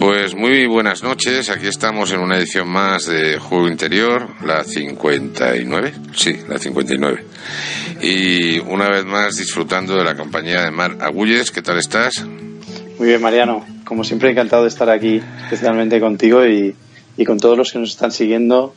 Pues muy buenas noches, aquí estamos en una edición más de Juego Interior, la 59, sí, la 59. Y una vez más disfrutando de la compañía de Mar Agulles, ¿qué tal estás? Muy bien, Mariano, como siempre encantado de estar aquí, especialmente contigo y, con todos los que nos están siguiendo,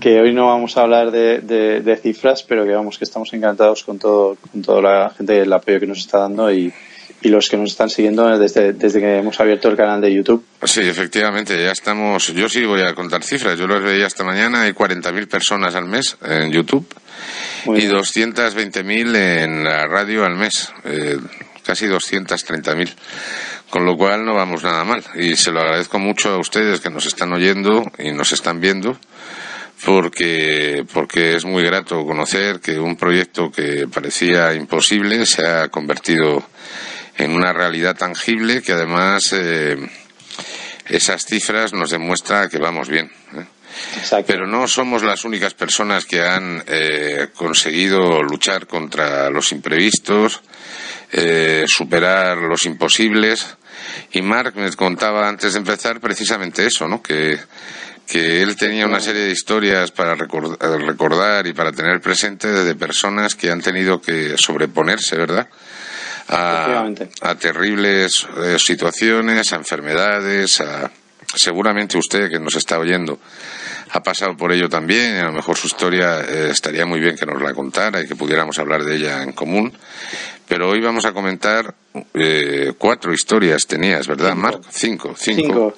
que hoy no vamos a hablar de, cifras, pero que vamos, que estamos encantados con todo, con toda la gente, el apoyo que nos está dando y, y los que nos están siguiendo desde, desde que hemos abierto el canal de YouTube. Sí, efectivamente, ya estamos. Yo sí voy a contar cifras. Yo los veía esta mañana. Hay 40.000 personas al mes en YouTube y 220.000 en la radio al mes. Eh, casi 230.000. Con lo cual no vamos nada mal. Y se lo agradezco mucho a ustedes que nos están oyendo y nos están viendo porque, porque es muy grato conocer que un proyecto que parecía imposible se ha convertido en una realidad tangible que además eh, esas cifras nos demuestran que vamos bien. ¿eh? Pero no somos las únicas personas que han eh, conseguido luchar contra los imprevistos, superar los imposibles. Y Mark me contaba antes de empezar precisamente eso, ¿no? Que, que él tenía una serie de historias para recordar y para tener presente de personas que han tenido que sobreponerse, ¿verdad? A, terribles eh, situaciones, a enfermedades, a, seguramente usted que nos está oyendo ha pasado por ello también a lo mejor su historia eh, estaría muy bien que nos la contara y que pudiéramos hablar de ella en común. Pero hoy vamos a comentar eh, cuatro historias tenías, ¿verdad, Marc? Cinco. cinco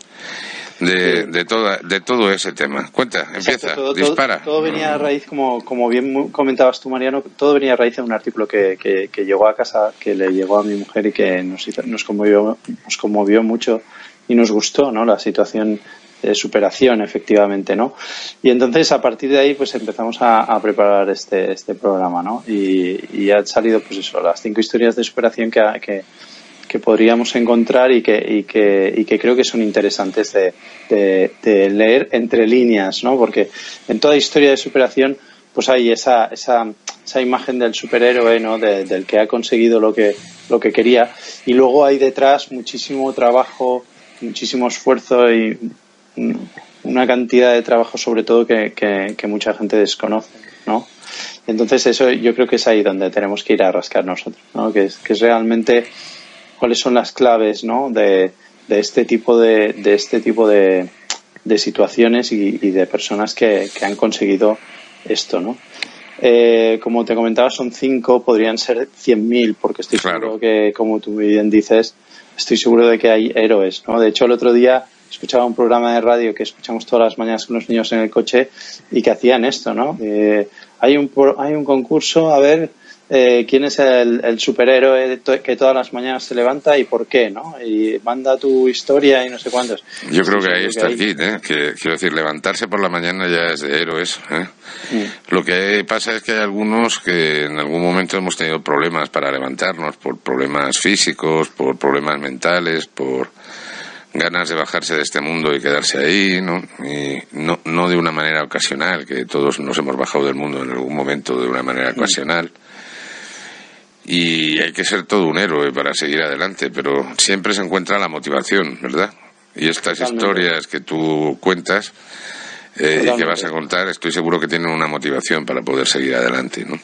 de, de, toda, de todo ese tema. Cuenta, empieza, dispara. Todo, venía a raíz, como, como bien comentabas tú, Mariano, todo venía a raíz de un artículo que, que, llegó a casa, que le llegó a mi mujer y que nos, nos, conmovió, nos conmovió mucho y nos gustó, ¿no? La situación de superación, efectivamente, ¿no? Y entonces, a partir de ahí, pues empezamos a, preparar este, este programa, ¿no? Y, y han salido, pues eso, las cinco historias de superación que, que que podríamos encontrar y que, y que, y que creo que son interesantes de, de, leer entre líneas, ¿no? Porque en toda historia de superación pues hay esa, esa, esa imagen del superhéroe, ¿no? del que ha conseguido lo que, lo que quería y luego hay detrás muchísimo trabajo, muchísimo esfuerzo y una cantidad de trabajo sobre todo que, que, mucha gente desconoce, ¿no? Entonces eso yo creo que es ahí donde tenemos que ir a rascar nosotros, ¿no? Que es, que es realmente cuáles son las claves ¿no? de, de este tipo de, de este tipo de, de situaciones y, de personas que, que, han conseguido esto, ¿no? Eh, como te comentaba, son cinco, podrían ser cien mil, porque estoy seguro que, como tú bien dices, estoy seguro de que hay héroes, ¿no? De hecho, el otro día escuchaba un programa de radio que escuchamos todas las mañanas con los niños en el coche y que hacían esto, ¿no? Eh, hay un hay un concurso, a ver, eh, quién es el, superhéroe que todas las mañanas se levanta y por qué, ¿no? Y manda tu historia y no sé cuántos. Yo creo que ahí está el kit, ¿eh? Que, quiero decir, levantarse por la mañana ya es de héroes, ¿eh? Mm. Lo que pasa es que hay algunos que en algún momento hemos tenido problemas para levantarnos, por problemas físicos, por problemas mentales, por ganas de bajarse de este mundo y quedarse ahí, ¿no? Y no, no de una manera ocasional, que todos nos hemos bajado del mundo en algún momento de una manera mm. ocasional y hay que ser todo un héroe para seguir adelante, pero siempre se encuentra la motivación, ¿verdad? Y estas historias que tú cuentas eh, y que vas a contar, estoy seguro que tienen una motivación para poder seguir adelante, ¿no?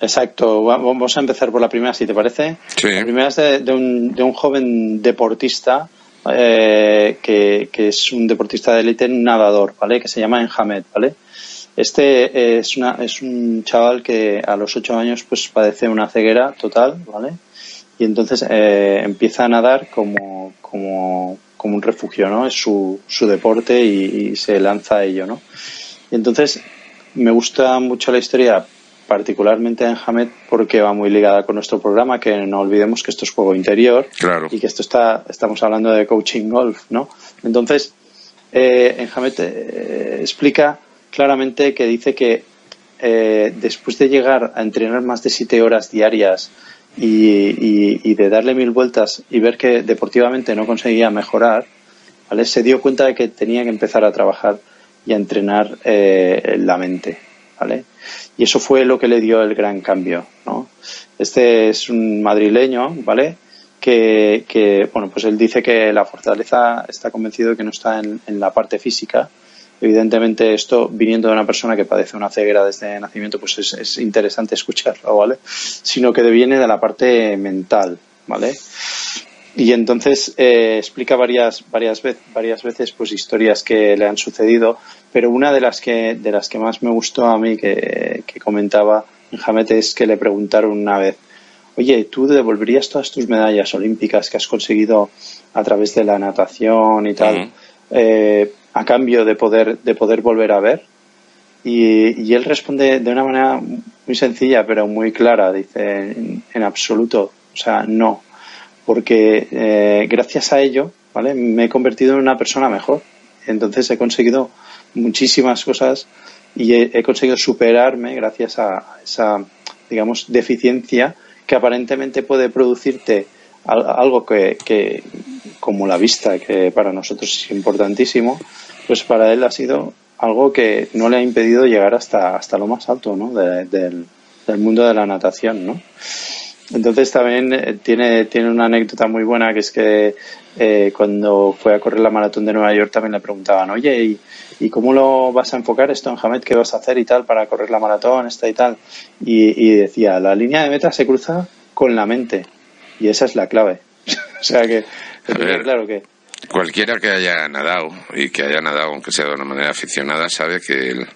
Exacto. Vamos a empezar por la primera, si te parece. Sí. La primera es de, un, de un, joven deportista eh, que, que, es un deportista de élite, un nadador, ¿vale? Que se llama Enhamed, ¿vale? Este es, una, es un chaval que a los ocho años pues padece una ceguera total, ¿vale? Y entonces eh, empieza a nadar como, como, como un refugio, ¿no? Es su, su deporte y, se lanza a ello, ¿no? Y entonces me gusta mucho la historia, particularmente en Hamed, porque va muy ligada con nuestro programa, que no olvidemos que esto es juego interior claro. y que esto está, estamos hablando de coaching golf, ¿no? Entonces, eh, en Hamed eh, explica claramente que dice que eh, después de llegar a entrenar más de siete horas diarias y, de darle mil vueltas y ver que deportivamente no conseguía mejorar, ¿vale? se dio cuenta de que tenía que empezar a trabajar y a entrenar eh, la mente. ¿vale? Y eso fue lo que le dio el gran cambio. ¿no? Este es un madrileño, ¿vale? que, bueno, pues él dice que la fortaleza está convencido de que no está en, la parte física. Evidentemente, esto viniendo de una persona que padece una ceguera desde nacimiento, pues es, interesante escucharlo, ¿vale? Sino que viene de la parte mental, ¿vale? Y entonces eh, explica varias, varias, varias veces pues historias que le han sucedido, pero una de las que, de las que más me gustó a mí que, que comentaba Jamet es que le preguntaron una vez, oye, ¿tú devolverías todas tus medallas olímpicas que has conseguido a través de la natación y tal, eh, a cambio de poder, de poder volver a ver? Y, él responde de una manera muy sencilla, pero muy clara. Dice, en, absoluto, o sea, no. Porque eh, gracias a ello, ¿vale? Me he convertido en una persona mejor. Entonces he conseguido muchísimas cosas y he conseguido superarme gracias a esa, digamos, deficiencia que aparentemente puede producirte algo que, como la vista, que para nosotros es importantísimo, pues para él ha sido algo que no le ha impedido llegar hasta, hasta lo más alto ¿no? del, mundo de la natación. ¿no? Entonces también eh, tiene, tiene una anécdota muy buena que es que eh, cuando fue a correr la maratón de Nueva York también le preguntaban, oye, ¿y, ¿y cómo lo vas a enfocar esto en Hamed? ¿Qué vas a hacer y tal para correr la maratón, esta y tal? Y, decía, la línea de meta se cruza con la mente y esa es la clave. o sea que, claro que... Cualquiera que haya nadado y que haya nadado, aunque sea de una manera aficionada, sabe que el,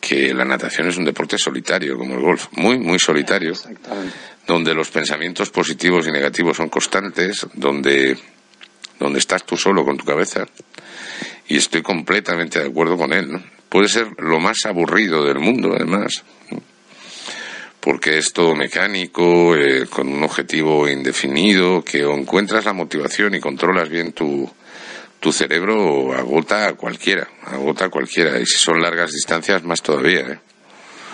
que la natación es un deporte solitario, como el golf, muy, muy solitario, donde los pensamientos positivos y negativos son constantes, donde, donde estás tú solo con tu cabeza. Y estoy completamente de acuerdo con él. Puede ser lo más aburrido del mundo, además, porque es todo mecánico, eh, con un objetivo indefinido, que o encuentras la motivación y controlas bien tu, tu cerebro agota a cualquiera, agota a cualquiera. Y si son largas distancias, más todavía. ¿eh?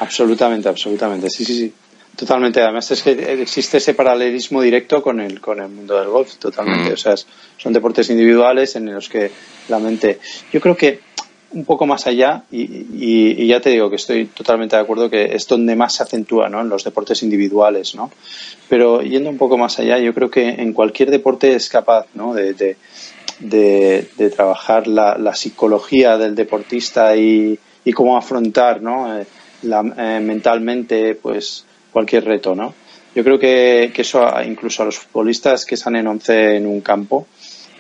Absolutamente, absolutamente. Sí, sí, sí. Totalmente. Además es que existe ese paralelismo directo con el, con el mundo del golf, totalmente. Mm. O sea, son deportes individuales en los que la mente... Yo creo que un poco más allá, y, ya te digo que estoy totalmente de acuerdo que es donde más se acentúa, ¿no? En los deportes individuales, ¿no? Pero yendo un poco más allá, yo creo que en cualquier deporte es capaz, ¿no? de, de, trabajar la, psicología del deportista y, cómo afrontar ¿no? Eh, eh, mentalmente pues cualquier reto. ¿no? Yo creo que, eso incluso a los futbolistas que salen 11 en un campo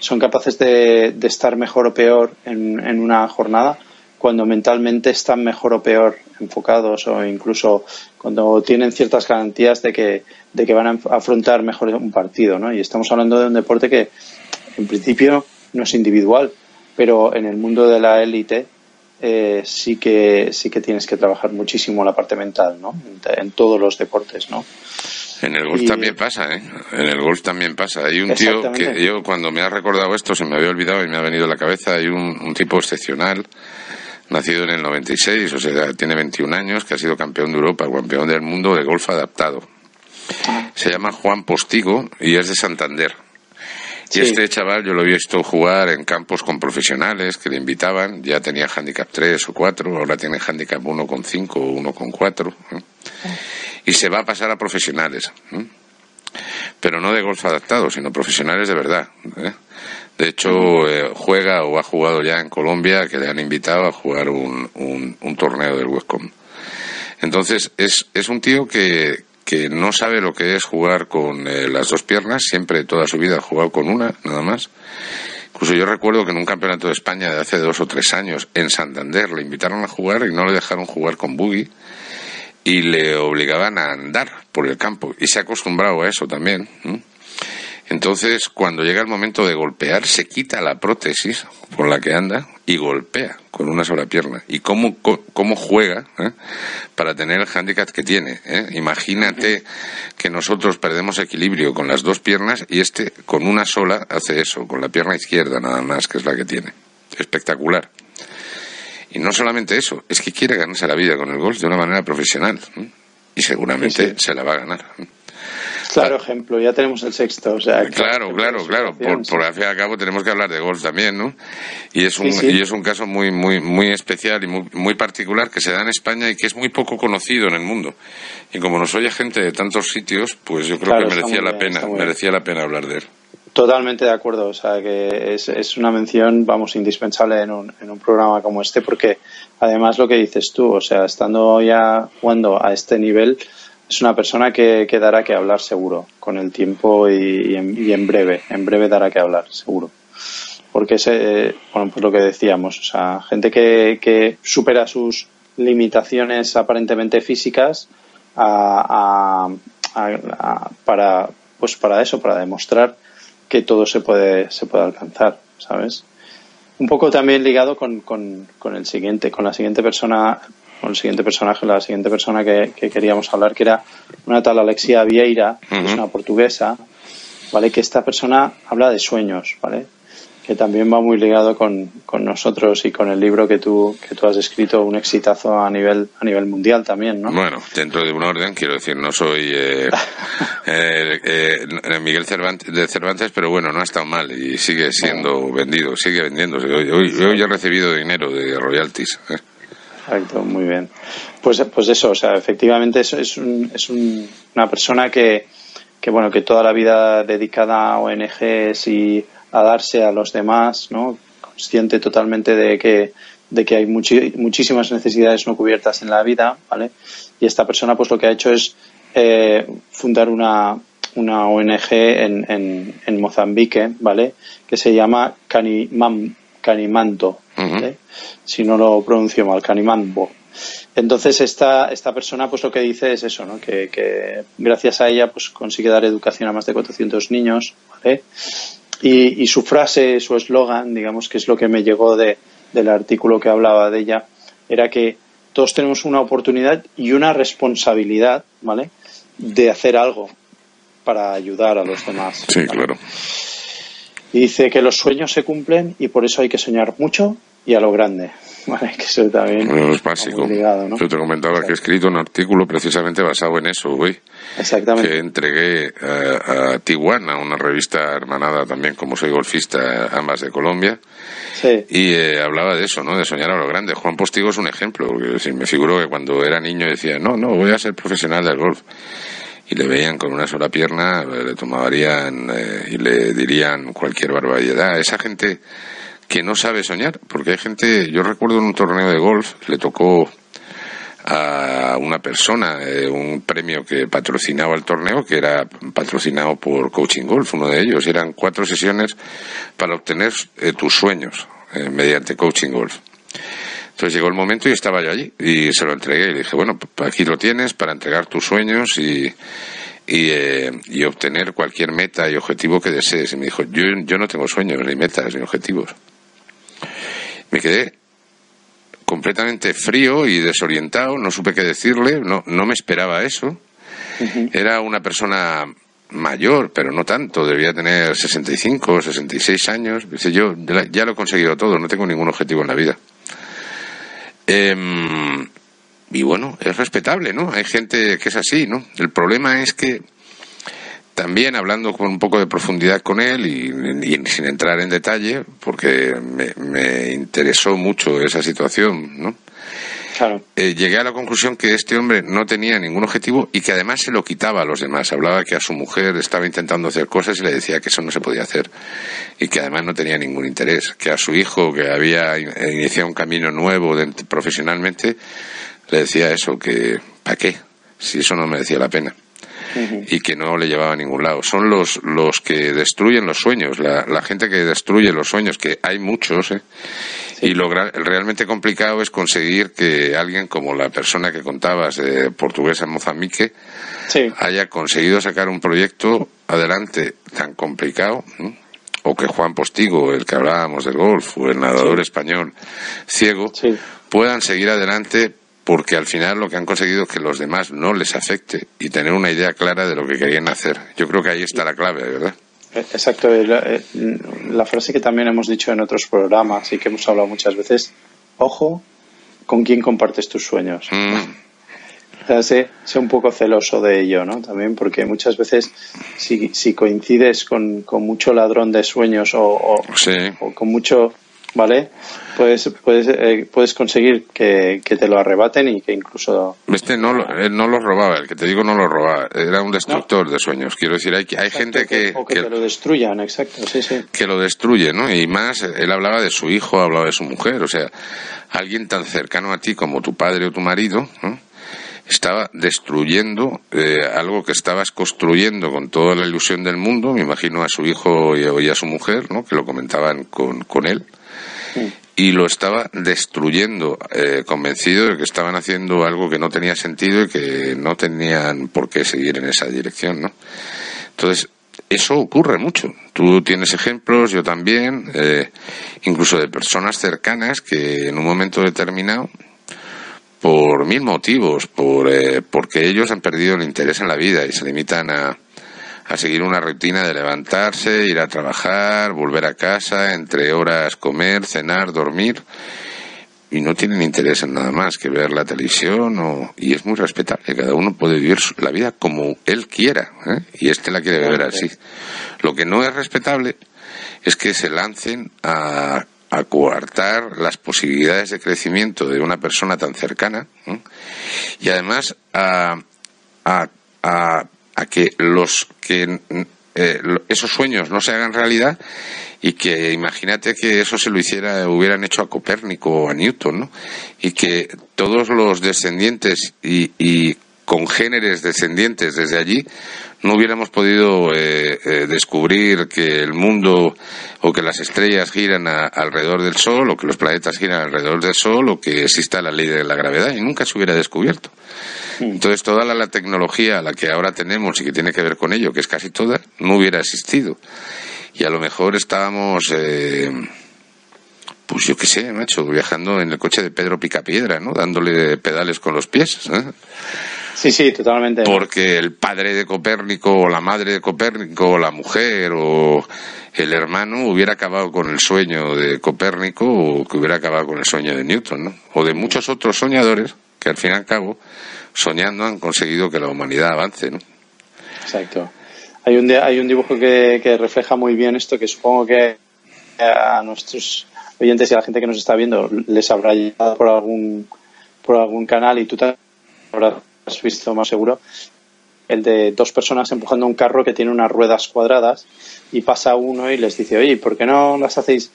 son capaces de, estar mejor o peor en, una jornada cuando mentalmente están mejor o peor enfocados o incluso cuando tienen ciertas garantías de que, de que van a afrontar mejor un partido. ¿no? Y estamos hablando de un deporte que en principio no es individual, pero en el mundo de la élite eh, sí que sí que tienes que trabajar muchísimo la parte mental, ¿no? En, todos los deportes, ¿no? En el golf también pasa, ¿eh? En el golf también pasa. Hay un tío que yo cuando me ha recordado esto se me había olvidado y me ha venido a la cabeza. Hay un, tipo excepcional, nacido en el 96, o sea, tiene 21 años, que ha sido campeón de Europa, campeón del mundo de golf adaptado. Ah. Se llama Juan Postigo y es de Santander. Y este chaval yo lo había visto jugar en campos con profesionales que le invitaban, ya tenía handicap 3 o 4, ahora tiene handicap 1,5 o 1,4. ¿eh? Y se va a pasar a profesionales. ¿eh? Pero no de golf adaptado, sino profesionales de verdad. ¿eh? De hecho, juega o ha jugado ya en Colombia, que le han invitado a jugar un, un, un torneo del Westcom. Entonces, es, es un tío que, no sabe lo que es jugar con eh, las dos piernas, siempre toda su vida ha jugado con una, nada más. Incluso yo recuerdo que en un campeonato de España de hace dos o tres años, en Santander, le invitaron a jugar y no le dejaron jugar con buggy y le obligaban a andar por el campo. Y se ha acostumbrado a eso también. Entonces, cuando llega el momento de golpear, se quita la prótesis con la que anda y golpea con una sola pierna. ¿Y cómo, cómo juega eh? para tener el hándicap que tiene? Eh? Imagínate que nosotros perdemos equilibrio con las dos piernas y este con una sola hace eso, con la pierna izquierda nada más, que es la que tiene. Espectacular. Y no solamente eso, es que quiere ganarse la vida con el golf de una manera profesional. Y seguramente se la va a ganar. Claro ejemplo, ya tenemos el sexto. O sea, claro, claro, claro. Por, por al fin y al cabo tenemos que hablar de golf también, ¿no? Y es un, Y es un caso muy, muy, muy especial y muy, muy particular que se da en España y que es muy poco conocido en el mundo. Y como nos oye gente de tantos sitios, pues yo creo que merecía la pena, merecía la pena hablar de él. Totalmente de acuerdo, o sea que es, es una mención, vamos, indispensable en un, en un programa como este porque además lo que dices tú, o sea, estando ya jugando a este nivel, es una persona que, que dará que hablar seguro con el tiempo y, en, breve, en breve dará que hablar seguro. Porque es, bueno, pues lo que decíamos, o sea, gente que, supera sus limitaciones aparentemente físicas para, pues para eso, para demostrar que todo se puede, se puede alcanzar, ¿sabes? Un poco también ligado con, con el siguiente, con la siguiente persona, con el siguiente personaje, la siguiente persona que, queríamos hablar, que era una tal Alexia Vieira, que es una portuguesa, ¿vale? Que esta persona habla de sueños, ¿vale? que también va muy ligado con, con, nosotros y con el libro que tú, que tú has escrito, un exitazo a nivel, a nivel mundial también, ¿no? Bueno, dentro de un orden, quiero decir, no soy eh, eh, eh, Miguel Cervantes, de Cervantes, pero bueno, no ha estado mal y sigue siendo vendido, sigue vendiéndose. Hoy, hoy, he recibido dinero de royalties. Exacto, muy bien. Pues, pues eso, o sea, efectivamente es, es, un, es una persona que, que, bueno, que toda la vida dedicada a ONGs y a darse a los demás, ¿no? consciente totalmente de que, de que hay muchísimas necesidades no cubiertas en la vida, ¿vale? Y esta persona pues lo que ha hecho es eh, fundar una, una ONG en, en, en, Mozambique, ¿vale? Que se llama Canimam, Canimanto, Si no lo pronuncio mal, Canimambo. Entonces esta, esta persona pues lo que dice es eso, ¿no? Que, que gracias a ella pues consigue dar educación a más de 400 niños, ¿vale? Y, su frase, su eslogan, digamos que es lo que me llegó de, del artículo que hablaba de ella, era que todos tenemos una oportunidad y una responsabilidad, ¿vale? De hacer algo para ayudar a los demás. Sí, claro. Y dice que los sueños se cumplen y por eso hay que soñar mucho y a lo grande. Vale, que eso también es básico. Yo te comentaba que he escrito un artículo precisamente basado en eso, güey. Exactamente. Que entregué a, a Tijuana, una revista hermanada también, como soy golfista, ambas de Colombia. Sí. Y eh, hablaba de eso, ¿no? De soñar a lo grande. Juan Postigo es un ejemplo. Porque, me figuro que cuando era niño decía, no, no, voy a ser profesional del golf y le veían con una sola pierna, le tomarían eh, y le dirían cualquier barbaridad. Esa gente que no sabe soñar, porque hay gente, yo recuerdo en un torneo de golf, le tocó a una persona eh, un premio que patrocinaba el torneo, que era patrocinado por Coaching Golf, uno de ellos. Eran cuatro sesiones para obtener eh, tus sueños eh, mediante Coaching Golf. Entonces llegó el momento y estaba yo allí y se lo entregué y le dije, bueno, aquí lo tienes para entregar tus sueños y, y, y obtener cualquier meta y objetivo que desees. Y me dijo, yo, yo no tengo sueños, ni metas, ni objetivos me quedé completamente frío y desorientado, no supe qué decirle, no, no me esperaba eso. Era una persona mayor, pero no tanto, debía tener 65, 66 años. Dice, yo ya lo he conseguido todo, no tengo ningún objetivo en la vida. Em, y bueno, es respetable, ¿no? Hay gente que es así, ¿no? El problema es que también hablando con un poco de profundidad con él y, sin entrar en detalle, porque me, interesó mucho esa situación, ¿no? Claro. Eh, llegué a la conclusión que este hombre no tenía ningún objetivo y que además se lo quitaba a los demás. Hablaba que a su mujer estaba intentando hacer cosas y le decía que eso no se podía hacer y que además no tenía ningún interés. Que a su hijo, que había iniciado un camino nuevo profesionalmente, le decía eso, que ¿para qué? Si eso no merecía la pena y que no le llevaba a ningún lado. Son los, los que destruyen los sueños, la, la gente que destruye los sueños, que hay muchos, ¿eh? y lo realmente complicado es conseguir que alguien como la persona que contabas, de portuguesa en Mozambique, haya conseguido sacar un proyecto adelante tan complicado. o que Juan Postigo, el que hablábamos del golf, o el nadador español ciego, puedan seguir adelante porque al final lo que han conseguido es que los demás no les afecte y tener una idea clara de lo que querían hacer. Yo creo que ahí está la clave, ¿verdad? Exacto. La, la frase que también hemos dicho en otros programas y que hemos hablado muchas veces, ojo con quién compartes tus sueños. Mm. O sea, sé, un poco celoso de ello, ¿no? También porque muchas veces si, si coincides con, con mucho ladrón de sueños o, o con mucho ¿vale? Puedes, puedes, eh, puedes conseguir que, te lo arrebaten y que incluso... Este no, él no lo robaba, el que te digo no lo robaba, era un destructor de sueños. Quiero decir, hay, hay gente que... O que, lo destruyan, exacto, sí, sí. Que lo destruye, ¿no? Y más, él hablaba de su hijo, hablaba de su mujer, o sea, alguien tan cercano a ti como tu padre o tu marido, estaba destruyendo eh, algo que estabas construyendo con toda la ilusión del mundo, me imagino a su hijo y, a su mujer, ¿no? que lo comentaban con, con él, y lo estaba destruyendo, eh, convencido de que estaban haciendo algo que no tenía sentido y que no tenían por qué seguir en esa dirección, ¿no? Entonces, eso ocurre mucho. Tú tienes ejemplos, yo también, eh, incluso de personas cercanas que en un momento determinado, por mil motivos, por, eh, porque ellos han perdido el interés en la vida y se limitan a, a seguir una rutina de levantarse, ir a trabajar, volver a casa, entre horas comer, cenar, dormir y no tienen interés en nada más que ver la televisión o, y es muy respetable. Cada uno puede vivir la vida como él quiera ¿eh? y este la quiere ver así. Lo que no es respetable es que se lancen a, a coartar las posibilidades de crecimiento de una persona tan cercana ¿eh? y además a, a, a a que los que eh, esos sueños no se hagan realidad y que imagínate que eso se lo hiciera hubieran hecho a Copérnico o a Newton ¿no? y que todos los descendientes y, y congéneres descendientes desde allí no hubiéramos podido eh, eh, descubrir que el mundo o que las estrellas giran alrededor del Sol o que los planetas giran alrededor del Sol o que exista la ley de la gravedad y nunca se hubiera descubierto. Entonces toda la, tecnología a la que ahora tenemos y que tiene que ver con ello, que es casi toda, no hubiera existido. Y a lo mejor estábamos, eh, pues yo qué sé, macho, viajando en el coche de Pedro Picapiedra, ¿no? Dándole pedales con los pies. ¿eh? Sí, sí, totalmente. Porque el padre de Copérnico o la madre de Copérnico o la mujer o el hermano hubiera acabado con el sueño de Copérnico o que hubiera acabado con el sueño de Newton, ¿no? O de muchos otros soñadores que al fin y al cabo soñando han conseguido que la humanidad avance, ¿no? Exacto. Hay un, hay un dibujo que, que refleja muy bien esto, que supongo que a nuestros oyentes y a la gente que nos está viendo les habrá llegado por algún, por algún canal y tú te habrás visto más seguro, el de dos personas empujando un carro que tiene unas ruedas cuadradas y pasa uno y les dice, oye, ¿por qué no las hacéis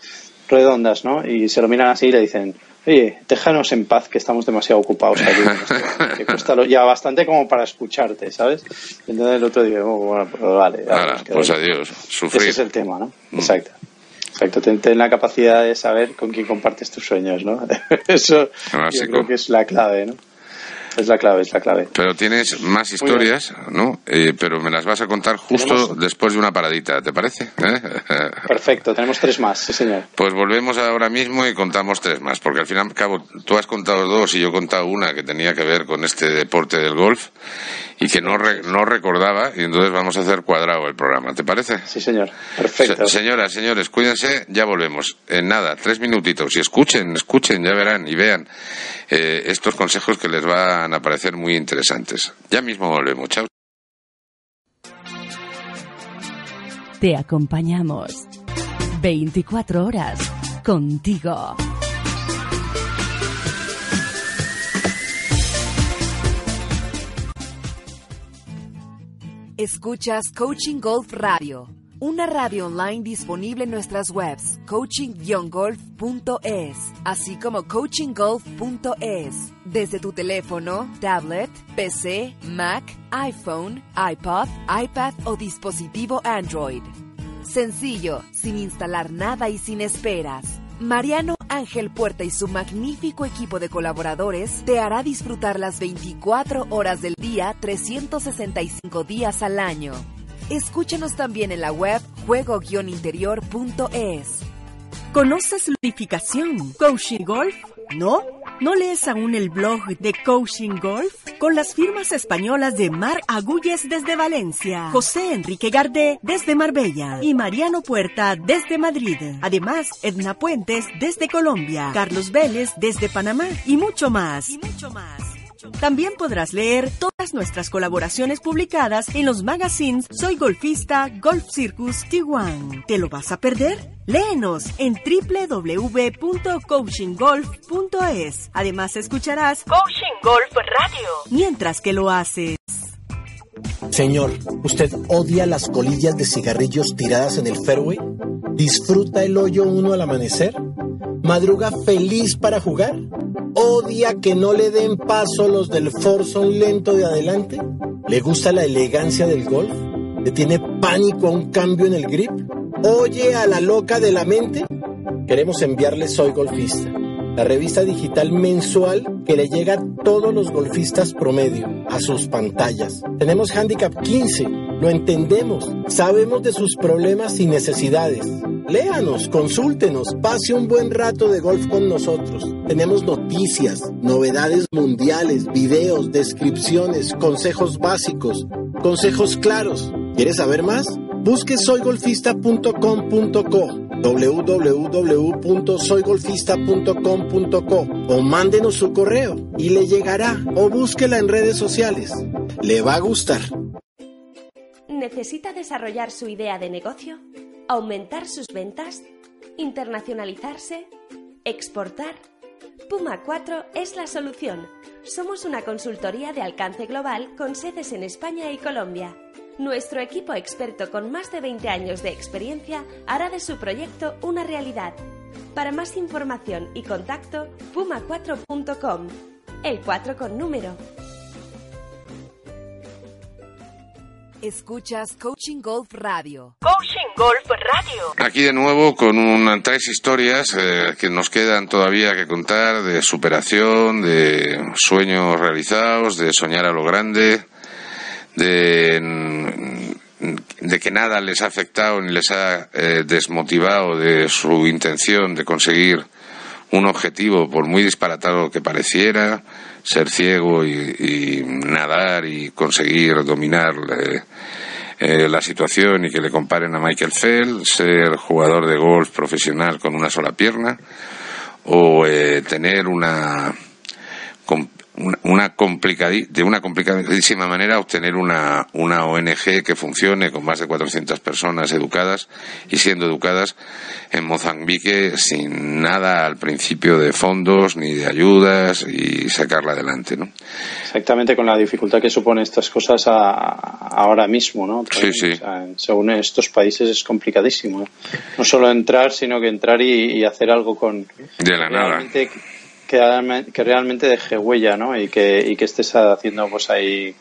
redondas, no? Y se lo miran así y le dicen, oye, déjanos en paz que estamos demasiado ocupados aquí. que cuesta ya bastante como para escucharte, ¿sabes? Entonces el otro día, oh, bueno, pues vale. pues adiós, sufrir. Ese es el tema, ¿no? Mm. Exacto. Exacto, ten, la capacidad de saber con quién compartes tus sueños, ¿no? Eso yo creo que es la clave, ¿no? Es la clave, es la clave. Pero tienes más historias, ¿no? Eh, pero me las vas a contar justo después de una paradita, ¿te parece? ¿Eh? Perfecto, tenemos tres más, sí señor. Pues volvemos ahora mismo y contamos tres más, porque al final y al cabo tú has contado dos y yo he contado una que tenía que ver con este deporte del golf y que no, no recordaba y entonces vamos a hacer cuadrado el programa, ¿te parece? Sí, señor. Perfecto. señoras, señores, cuídense, ya volvemos. En nada, tres minutitos y escuchen, escuchen, ya verán y vean eh, estos consejos que les van a parecer muy interesantes. Ya mismo volvemos, chao. Te acompañamos 24 horas contigo. Escuchas Coaching Golf Radio, una radio online disponible en nuestras webs coaching-golf.es, así como coachinggolf.es, desde tu teléfono, tablet, PC, Mac, iPhone, iPod, iPad o dispositivo Android. Sencillo, sin instalar nada y sin esperas. Mariano Ángel Puerta y su magnífico equipo de colaboradores te hará disfrutar las 24 horas del día, 365 días al año. Escúchanos también en la web juego-interior.es. ¿Conoces la unificación Coaching Golf? ¿No? ¿No lees aún el blog de Coaching Golf? Con las firmas españolas de Mar Agulles desde Valencia, José Enrique Gardé desde Marbella y Mariano Puerta desde Madrid. Además, Edna Puentes desde Colombia, Carlos Vélez desde Panamá y mucho más. Y mucho más. También podrás leer todas nuestras colaboraciones publicadas en los magazines Soy Golfista, Golf Circus, Tijuana. ¿Te lo vas a perder? Léenos en www.coachinggolf.es. Además escucharás Coaching Golf Radio mientras que lo haces. Señor, ¿usted odia las colillas de cigarrillos tiradas en el fairway? ¿Disfruta el hoyo uno al amanecer? ¿Madruga feliz para jugar? ¿Odia que no le den paso los del Forson lento de adelante? ¿Le gusta la elegancia del golf? ¿Le tiene pánico a un cambio en el grip? ¿Oye a la loca de la mente? Queremos enviarle Soy Golfista, la revista digital mensual que le llega a todos los golfistas promedio, a sus pantallas. Tenemos Handicap 15, lo entendemos, sabemos de sus problemas y necesidades Léanos, consúltenos, pase un buen rato de golf con nosotros. Tenemos noticias, novedades mundiales, videos, descripciones, consejos básicos, consejos claros. ¿Quieres saber más? Busque soygolfista.com.co www.soygolfista.com.co o mándenos su correo y le llegará o búsquela en redes sociales. Le va a gustar. ¿Necesita desarrollar su idea de negocio? aumentar sus ventas, internacionalizarse, exportar. Puma 4 es la solución. Somos una consultoría de alcance global con sedes en España y Colombia. Nuestro equipo experto con más de 20 años de experiencia hará de su proyecto una realidad. Para más información y contacto, puma4.com. El 4 con número. Escuchas Coaching Golf Radio. Coaching Golf Radio. Aquí de nuevo con un, tres historias eh, que nos quedan todavía que contar de superación, de sueños realizados, de soñar a lo grande, de, de que nada les ha afectado ni les ha eh, desmotivado de su intención de conseguir un objetivo, por muy disparatado que pareciera, ser ciego y, nadar y conseguir dominar eh, eh, la situación y que le comparen a Michael Phelps, ser jugador de golf profesional con una sola pierna o eh, tener una una, de una complicadísima manera obtener una, una ONG que funcione con más de 400 personas educadas y siendo educadas en Mozambique sin nada al principio de fondos ni de ayudas y sacarla adelante, ¿no? Exactamente con la dificultad que supone estas cosas ahora mismo, ¿no? Sí, sí. según estos países es complicadísimo. No solo entrar, sino que entrar y, hacer algo con... De la nada que, realmente deje huella, ¿no? Y que, y que estés haciendo pues ahí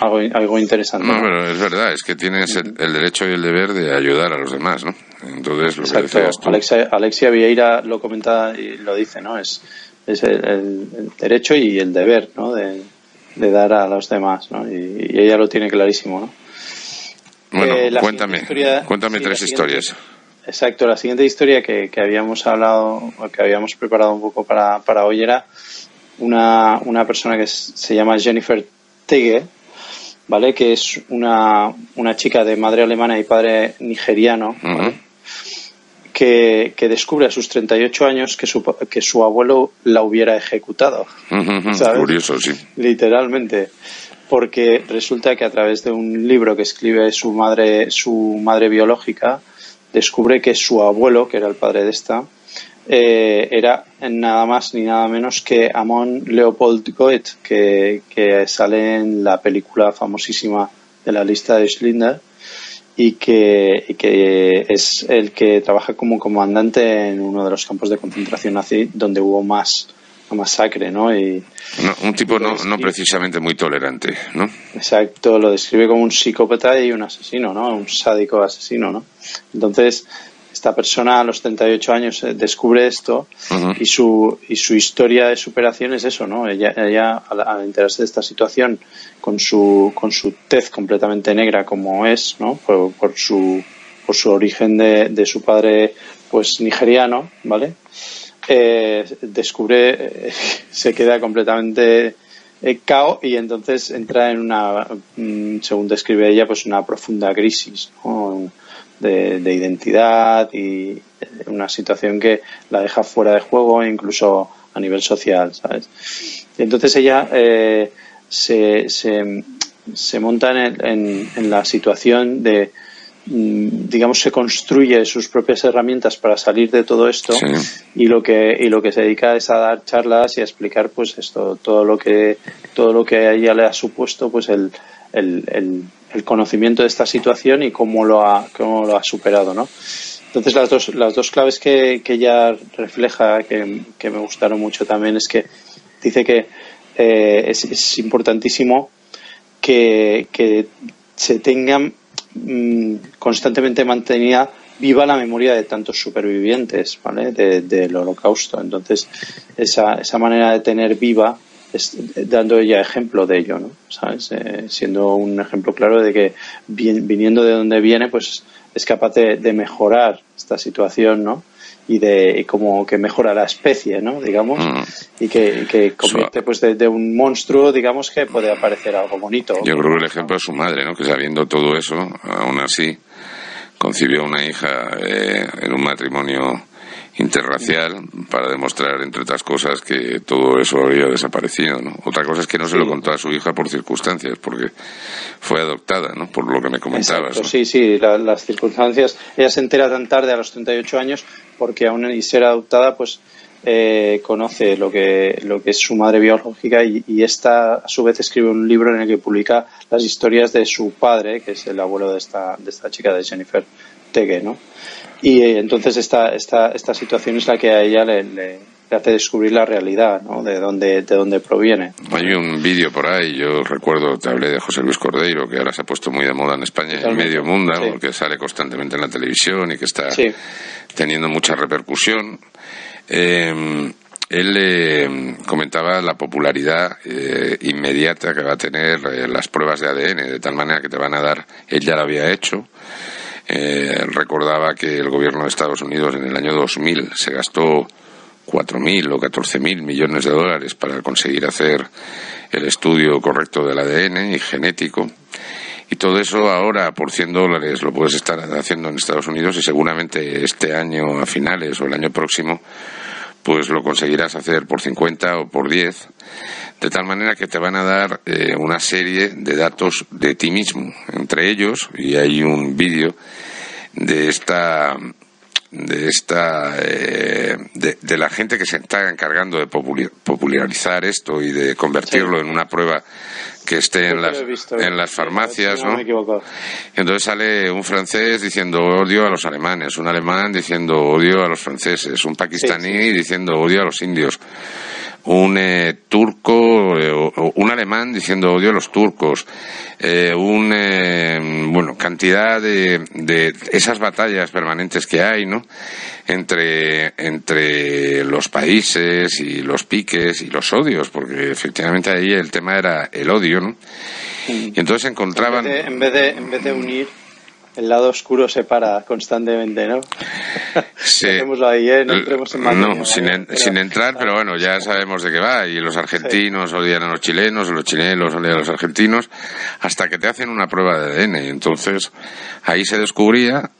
algo, algo interesante. No, pero es verdad, es que tienes el, derecho y el deber de ayudar a los demás, ¿no? Entonces, lo que decías tú... Alexia, Alexia Vieira lo comenta y lo dice, ¿no? Es, es el, derecho y el deber, ¿no? De, de, dar a los demás, ¿no? Y, ella lo tiene clarísimo, ¿no? Bueno, eh, cuéntame, cuéntame tres historias. Exacto, la siguiente historia que, habíamos hablado, que habíamos preparado un poco para, para hoy era una, una persona que se llama Jennifer Tege, ¿vale? Que es una, una chica de madre alemana y padre nigeriano, que, que, descubre a sus 38 años que su, que su abuelo la hubiera ejecutado. Curioso, sí. Literalmente porque resulta que a través de un libro que escribe su madre, su madre biológica, descubre que su abuelo, que era el padre de esta, eh, era nada más ni nada menos que Amon Leopold Goethe, que, sale en la película famosísima de la lista de Schindler y que, que es el que trabaja como comandante en uno de los campos de concentración nazi donde hubo más masacre, ¿no? Y, un tipo no, no precisamente muy tolerante, ¿no? Exacto, lo describe como un psicópata y un asesino, ¿no? Un sádico asesino, ¿no? Entonces, esta persona a los 38 años eh, descubre esto y, su, y su historia de superación es eso, ¿no? Ella, ella al, enterarse de esta situación, con su, con su tez completamente negra como es, ¿no? Por, por su, por su origen de, de su padre, pues nigeriano, ¿vale? Eh, descubre, eh, se queda completamente eh, cao y entonces entra en una, mm, según describe ella, pues una profunda crisis de, identidad y eh, una situación que la deja fuera de juego incluso a nivel social, ¿sabes? entonces ella se, se, monta en, en, la situación de, digamos, se construye sus propias herramientas para salir de todo esto y lo que y lo que se dedica es a dar charlas y a explicar, pues esto, todo lo que todo lo que a ella le ha supuesto, pues el, el, el, el conocimiento de esta situación y cómo lo ha cómo lo ha superado, ¿no? Entonces las dos, las dos claves que, que ella refleja, que, que, me gustaron mucho también, es que dice que eh, es, importantísimo que, que se tengan mm, constantemente mantenida viva la memoria de tantos supervivientes ¿vale? del holocausto. Entonces, esa, esa manera de tener viva es dando ella ejemplo de ello, ¿no? ¿Sabes? Eh, siendo un ejemplo claro de que viniendo de donde viene, pues es capaz de, mejorar esta situación, ¿no? Y de como que mejora la especie, ¿no? Digamos, mm. y que, convierte pues de, un monstruo, digamos, que puede aparecer algo bonito. Yo creo que el ejemplo es su madre, ¿no? Que sabiendo todo eso, aún así, concibió una hija eh, en un matrimonio interracial para demostrar, entre otras cosas, que todo eso había desaparecido. ¿no? Otra cosa es que no se lo contó a su hija por circunstancias, porque fue adoptada, ¿no? por lo que me comentabas. Sí, sí, las circunstancias. Ella se entera tan tarde, a los 38 años, porque aún y ser adoptada, pues eh, conoce lo que, lo que es su madre biológica y, y, esta, a su vez, escribe un libro en el que publica las historias de su padre, que es el abuelo de esta, de esta chica, de Jennifer Tege, ¿no? Y eh, entonces esta, esta, esta situación es la que a ella le, hace descubrir la realidad, ¿no? De dónde, de dónde proviene. Hay un vídeo por ahí, yo recuerdo, te hablé de José Luis Cordeiro, que ahora se ha puesto muy de moda en España y en medio mundo, porque sale constantemente en la televisión y que está teniendo mucha repercusión. Eh, él eh, comentaba la popularidad eh, inmediata que va a tener las pruebas de ADN, de tal manera que te van a dar, él ya lo había hecho, eh, recordaba que el gobierno de Estados Unidos en el año 2000 se gastó 4.000 o 14.000 millones de dólares para conseguir hacer el estudio correcto del ADN y genético. Y todo eso ahora por 100 dólares lo puedes estar haciendo en Estados Unidos y seguramente este año a finales o el año próximo pues lo conseguirás hacer por 50 o por 10, de tal manera que te van a dar eh, una serie de datos de ti mismo, entre ellos, y hay un vídeo de esta de esta eh, de, la gente que se está encargando de popularizar esto y de convertirlo en una prueba que esté en las, en las farmacias, ¿no? Entonces sale un francés diciendo odio a los alemanes, un alemán diciendo odio a los franceses, un pakistaní diciendo odio a los indios, un eh, turco, eh, un alemán diciendo odio a los turcos, eh, un, bueno, cantidad de, de esas batallas permanentes que hay, ¿no? Entre, entre los países y los piques y los odios, porque efectivamente ahí el tema era el odio, ¿no? Y entonces encontraban... En vez de, en vez de, unir, el lado oscuro separa constantemente, ¿no? Sí. ahí, ¿eh? No, entremos en no sin, sin, entrar, pero bueno, ya sabemos de qué va. Y los argentinos odian a los chilenos, los chilenos odian a los argentinos, hasta que te hacen una prueba de ADN. Y entonces ahí se descubría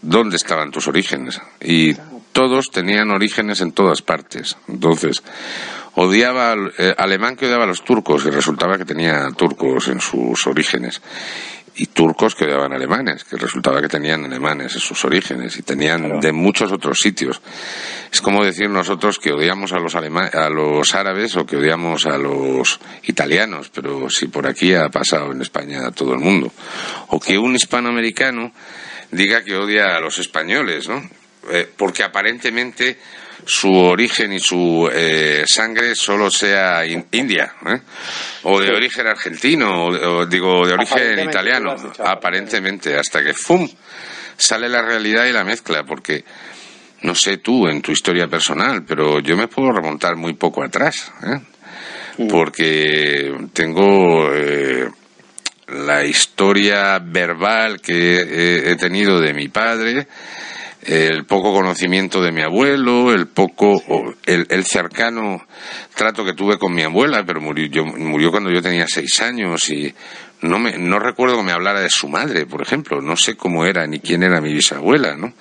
dónde estaban tus orígenes. Y todos tenían orígenes en todas partes. Entonces, odiaba al eh, alemán que odiaba a los turcos y resultaba que tenía turcos en sus orígenes y turcos que odiaban alemanes, que resultaba que tenían alemanes en sus orígenes y tenían de muchos otros sitios. Es como decir nosotros que odiamos a los, a los árabes o que odiamos a los italianos, pero si por aquí ha pasado en España a todo el mundo. O que un hispanoamericano diga que odia a los españoles, ¿no? Eh, porque aparentemente su origen y su eh, sangre solo sea india, ¿eh? o de origen argentino, o, digo, de origen italiano, aparentemente, hasta que ¡fum! sale la realidad y la mezcla, porque no sé tú en tu historia personal, pero yo me puedo remontar muy poco atrás, mm. porque tengo la historia verbal que he tenido de mi padre, el poco conocimiento de mi abuelo, el poco, el, el, cercano trato que tuve con mi abuela, pero murió, yo, murió cuando yo tenía seis años y no me, no recuerdo que me hablara de su madre, por ejemplo, no sé cómo era ni quién era mi bisabuela, ¿no?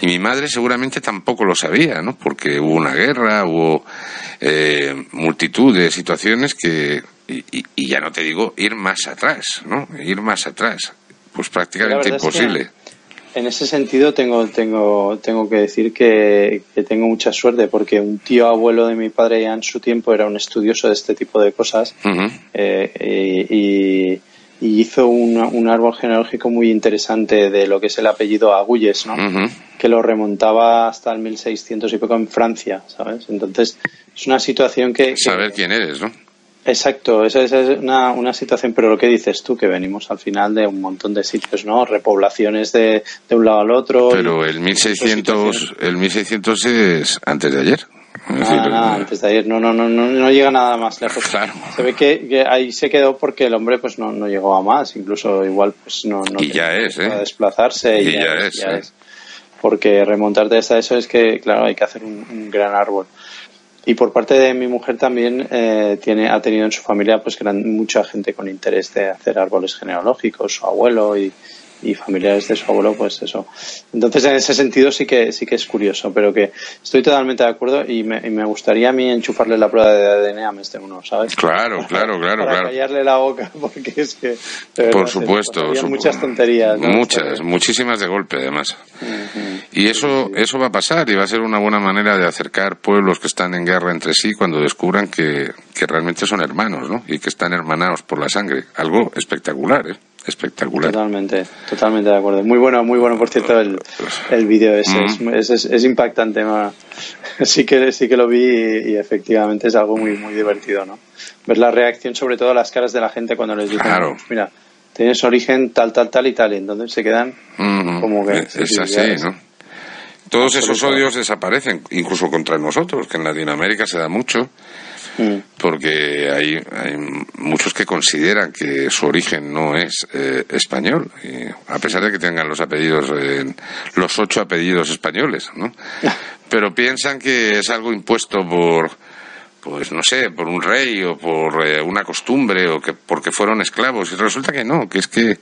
Y mi madre seguramente tampoco lo sabía, ¿no? Porque hubo una guerra, hubo eh, multitud de situaciones que, y, y, ya no te digo ir más atrás, ¿no? Ir más atrás, pues prácticamente imposible en ese sentido tengo, tengo, tengo que decir que, tengo mucha suerte porque un tío abuelo de mi padre ya en su tiempo era un estudioso de este tipo de cosas eh, y, hizo un, árbol genealógico muy interesante de lo que es el apellido Agulles, ¿no? que lo remontaba hasta el 1600 y poco en Francia, ¿sabes? Entonces es una situación que... Saber quién eres, ¿no? Exacto, esa, es una, una, situación, pero lo que dices tú, que venimos al final de un montón de sitios, ¿no? Repoblaciones de, de un lado al otro. Pero el 1600, el 1600 es antes de ayer. Nada, nada, antes de ayer, no, no, no, no, llega nada más lejos. Claro. Se ve que, ahí se quedó porque el hombre pues no, no llegó a más, incluso igual pues no, no y ya es, ¿eh? desplazarse y, ya, es, ya ¿eh? es, Porque remontarte hasta eso es que, claro, hay que hacer un gran árbol. Y por parte de mi mujer también eh, tiene, ha tenido en su familia pues gran, mucha gente con interés de hacer árboles genealógicos, su abuelo y, y familiares de su abuelo, pues eso. Entonces, en ese sentido sí que sí que es curioso, pero que estoy totalmente de acuerdo y me, y me gustaría a mí enchufarle la prueba de ADN a este uno, ¿sabes? Claro, claro, claro, para claro. callarle la boca, porque es que... Por supuesto. muchas tonterías. Muchas, muchísimas de golpe, además. Y eso, eso va a pasar y va a ser una buena manera de acercar pueblos que están en guerra entre sí cuando descubran que, que realmente son hermanos, ¿no? Y que están hermanados por la sangre. Algo espectacular, ¿eh? Espectacular. Totalmente, totalmente de acuerdo. Muy bueno, muy bueno, por cierto, el, el vídeo ese. Es, es, es, impactante. Sí que, sí que lo vi y, efectivamente es algo muy, muy divertido, ¿no? Ver la reacción, sobre todo a las caras de la gente cuando les dicen, claro. mira, tienes origen tal, tal, tal y tal, y entonces se quedan como que... Es, así, ¿no? Todos esos odios desaparecen, incluso contra nosotros, que en Latinoamérica se da mucho Mm. Porque hay, hay muchos que consideran que su origen no es eh, español, y a pesar de que tengan los apellidos, eh, los ocho apellidos españoles, ¿no? Pero piensan que es algo impuesto por, pues no sé, por un rey o por eh, una costumbre o que porque fueron esclavos. Y resulta que no, que es que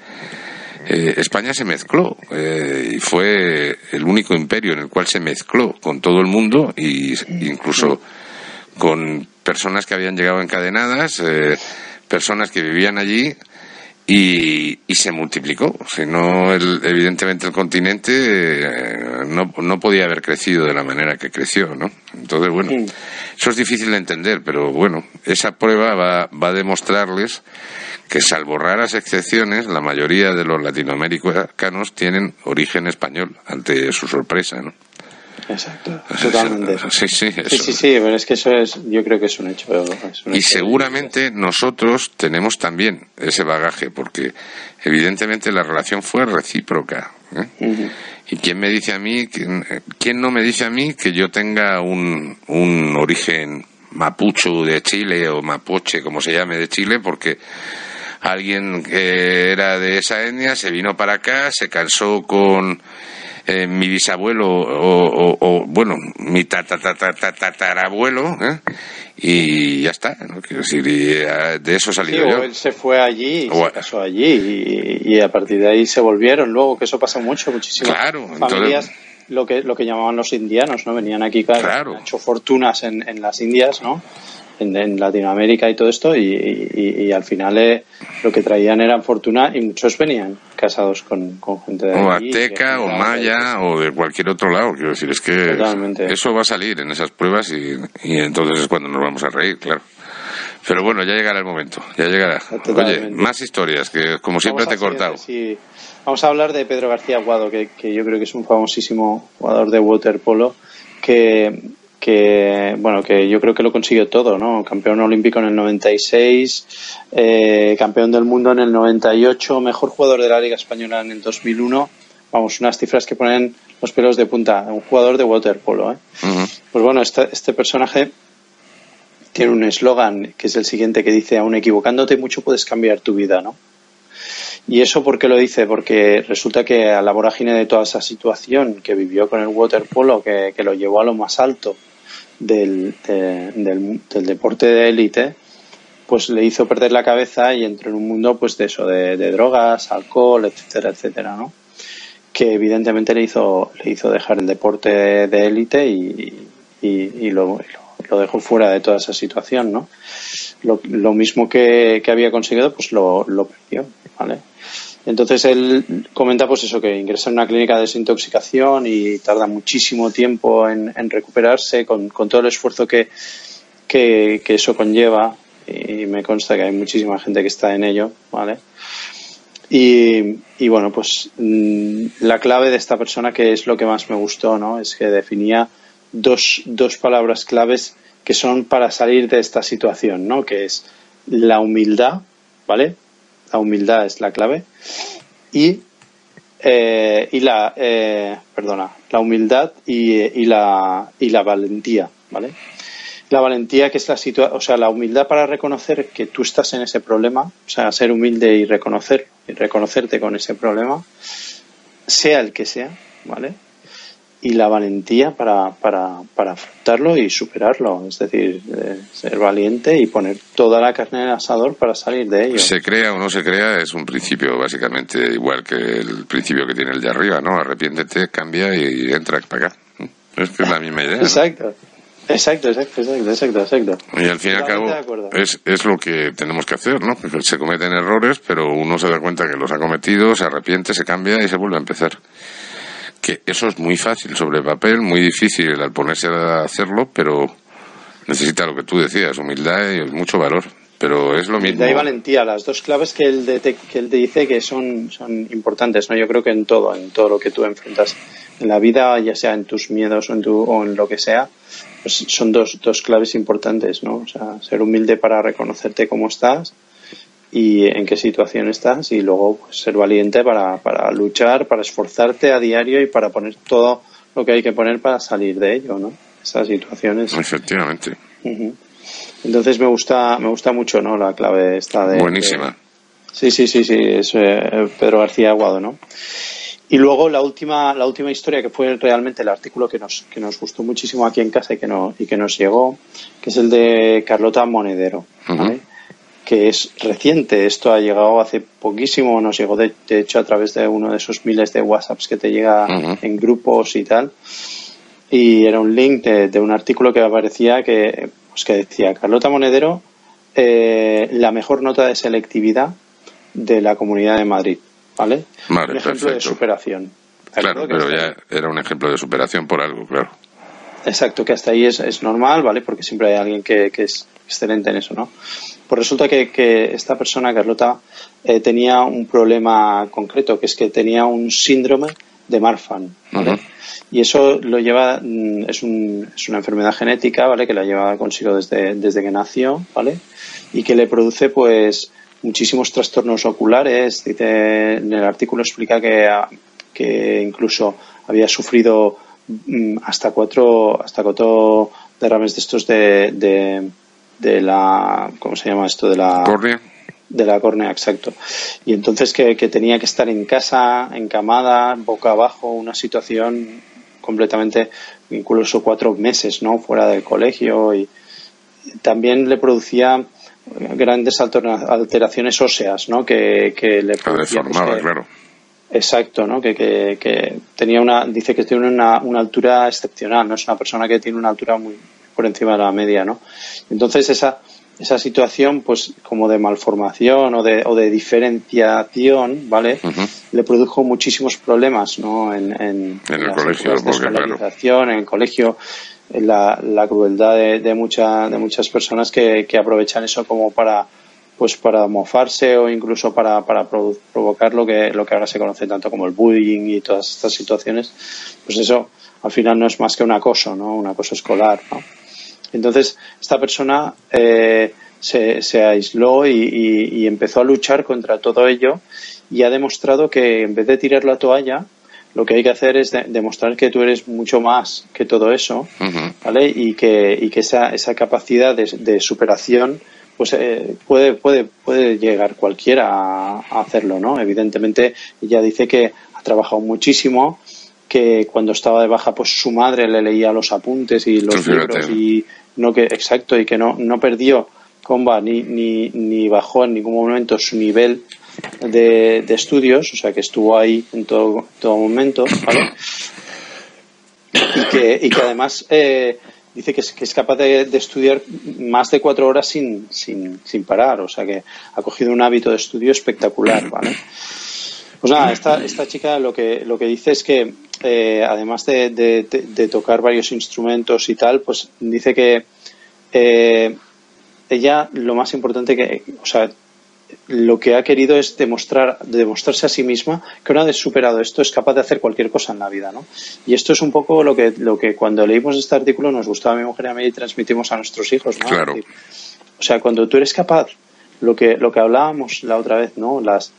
España se mezcló y fue el único imperio en el cual se mezcló con todo el mundo y incluso con personas que habían llegado encadenadas, eh, personas que vivían allí y, se multiplicó. Si no, evidentemente el continente eh, no, no, podía haber crecido de la manera que creció, ¿no? Entonces, bueno, eso es difícil de entender, pero bueno, esa prueba va, va a demostrarles que salvo raras excepciones, la mayoría de los latinoamericanos tienen origen español, ante su sorpresa, ¿no? Exacto, totalmente. Sí, sí, sí, sí, sí, pero es que eso es, yo creo que es un hecho. y seguramente nosotros tenemos también ese bagaje, porque evidentemente la relación fue recíproca. ¿eh? ¿Y quién me dice a mí, quién, no me dice a mí que yo tenga un, un origen mapucho de Chile o mapoche, como se llame, de Chile, porque alguien que era de esa etnia se vino para acá, se cansó con eh, mi bisabuelo o, bueno, mi tatarabuelo, ¿eh? y ya está, ¿no? Quiero decir, eh, de eso salió sí, yo. él se fue allí, se casó allí, y, a partir de ahí se volvieron luego, que eso pasa mucho, muchísimas claro, familias. Lo que, lo que llamaban los indianos, ¿no? Venían aquí, claro, han hecho fortunas en, en las Indias, ¿no? En, Latinoamérica y todo esto y, al final eh, lo que traían eran fortuna y muchos venían casados con, gente de o Azteca o Maya o de cualquier otro lado. Quiero decir es que eso va a salir en esas pruebas y, entonces es cuando nos vamos a reír claro. Pero bueno ya llegará el momento ya llegará. Oye más historias que como siempre te he cortado. vamos a hablar de Pedro García Aguado que, que yo creo que es un famosísimo jugador de waterpolo que que bueno que yo creo que lo consiguió todo no campeón olímpico en el 96 eh, campeón del mundo en el 98 mejor jugador de la liga española en el 2001 vamos unas cifras que ponen los pelos de punta. Un jugador de waterpolo ¿eh? pues bueno este, este personaje tiene un eslogan que es el siguiente que dice aún equivocándote mucho puedes cambiar tu vida no ¿Y eso por qué lo dice? Porque resulta que a la vorágine de toda esa situación que vivió con el waterpolo, que, que lo llevó a lo más alto del, del, deporte de élite, pues le hizo perder la cabeza y entró en un mundo pues de eso, de, drogas, alcohol, etcétera, etcétera, ¿no? Que evidentemente le hizo, le hizo dejar el deporte de élite y, y, lo, lo, dejó fuera de toda esa situación, ¿no? Lo, lo mismo que, que, había conseguido, pues lo, lo perdió, ¿vale? Entonces él comenta pues eso, que ingresa en una clínica de desintoxicación y tarda muchísimo tiempo en, recuperarse con, todo el esfuerzo que, que, eso conlleva y me consta que hay muchísima gente que está en ello, ¿vale? Y, y, bueno, pues mm, la clave de esta persona, que es lo que más me gustó, ¿no? Es que definía dos, dos palabras claves que son para salir de esta situación, ¿no? Que es la humildad, ¿vale? La humildad es la clave. Y, eh, y la, eh, perdona, la humildad y, la, y la valentía, ¿vale? La valentía que es la situación, o sea, la humildad para reconocer que tú estás en ese problema, o sea, ser humilde y reconocer, y reconocerte con ese problema, sea el que sea, ¿vale? Y la valentía para, para, para afrontarlo y superarlo. Es decir, eh, ser valiente y poner toda la carne en el asador para salir de ello. Se crea o no se crea es un principio básicamente igual que el principio que tiene el de arriba, ¿no? Arrepiéntete, cambia y entra para acá. Es que es la misma idea. Exacto. Exacto, exacto, exacto, exacto, Y al fin y al cabo es, es lo que tenemos que hacer, ¿no? se cometen errores, pero uno se da cuenta que los ha cometido, se arrepiente, se cambia y se vuelve a empezar que eso es muy fácil sobre papel, muy difícil al ponerse a hacerlo, pero necesita lo que tú decías, humildad y mucho valor. Pero es lo mismo. Humildad y valentía, las dos claves que él, que él te dice que son, son importantes, ¿no? Yo creo que en todo, en todo lo que tú enfrentas en la vida, ya sea en tus miedos o en, tu, o en lo que sea, pues son dos, dos claves importantes, ¿no? O sea, ser humilde para reconocerte cómo estás y en qué situación estás y luego pues, ser valiente para, para luchar, para esforzarte a diario y para poner todo lo que hay que poner para salir de ello, ¿no? Esas situaciones. Efectivamente. Entonces me gusta, me gusta mucho, ¿no? La clave esta de. Buenísima. sí, sí, sí, sí, es eh, Pedro García Aguado, ¿no? Y luego la última, la última historia que fue realmente el artículo que nos, que nos gustó muchísimo aquí en casa y que, no, y que nos llegó, que es el de Carlota Monedero, ¿vale? Que es reciente. Esto ha llegado hace poquísimo, nos llegó de, hecho a través de uno de esos miles de WhatsApps que te llega en grupos y tal. Y era un link de, un artículo que aparecía que, pues que decía Carlota Monedero, eh, la mejor nota de selectividad de la Comunidad de Madrid. ¿Vale? un ejemplo de superación. Claro, pero ya era un ejemplo de superación por algo, claro. Exacto, que hasta ahí es, es normal, ¿vale? Porque siempre hay alguien que, que es excelente en eso, ¿no? Pues resulta que, que esta persona, Carlota, eh, tenía un problema concreto, que es que tenía un síndrome de Marfan, ¿vale? Y eso lo lleva, mm, es, un, es, una enfermedad genética, ¿vale? Que la lleva consigo desde, desde que nació, ¿vale? Y que le produce, pues, muchísimos trastornos oculares. Dice, en el artículo explica que, que incluso había sufrido mm, hasta cuatro, hasta cuatro derrames de estos de de la, ¿cómo se llama esto? De la córnea. De la córnea, exacto. Y entonces que, tenía que estar en casa, encamada, boca abajo, una situación completamente, incluso cuatro meses, ¿no? Fuera del colegio y también le producía grandes alteraciones óseas, ¿no? Que, que le producía, pues, claro. Exacto, ¿no? Que, que, que, tenía una, dice que tiene una, una altura excepcional, no es una persona que tiene una altura muy, por encima de la media, ¿no? Entonces esa, esa situación, pues como de malformación o de, o de diferenciación, ¿vale? Le produjo muchísimos problemas, ¿no? En, en, el colegio, en el colegio, la, la crueldad de, de, mucha, de muchas personas que, que aprovechan eso como para pues para mofarse o incluso para, para provocar lo que, lo que ahora se conoce tanto como el bullying y todas estas situaciones, pues eso al final no es más que un acoso, ¿no? Un acoso escolar, ¿no? Entonces, esta persona eh, se, se, aisló y, empezó a luchar contra todo ello y ha demostrado que en vez de tirar la toalla, lo que hay que hacer es demostrar que tú eres mucho más que todo eso, ¿vale? Y que, y que esa, esa capacidad de, superación pues eh, puede, puede, puede llegar cualquiera a, hacerlo, ¿no? Evidentemente, ella dice que ha trabajado muchísimo, que cuando estaba de baja, pues su madre le leía los apuntes y los libros y no que, exacto, y que no, no perdió comba ni, ni, ni bajó en ningún momento su nivel de, de, estudios, o sea que estuvo ahí en todo, todo momento, ¿vale? Y que, y que además eh, dice que es, que es capaz de, de, estudiar más de cuatro horas sin, sin, sin parar, o sea que ha cogido un hábito de estudio espectacular, ¿vale? Pues nada, esta, esta chica lo que, lo que dice es que eh, además de, de, de, tocar varios instrumentos y tal, pues dice que eh, ella lo más importante que, o sea, lo que ha querido es demostrar, demostrarse a sí misma que una vez superado esto es capaz de hacer cualquier cosa en la vida, ¿no? Y esto es un poco lo que, lo que cuando leímos este artículo nos gustaba a mi mujer y a mí y transmitimos a nuestros hijos, ¿no? Claro. o sea, cuando tú eres capaz, lo que, lo que hablábamos la otra vez, ¿no? Las,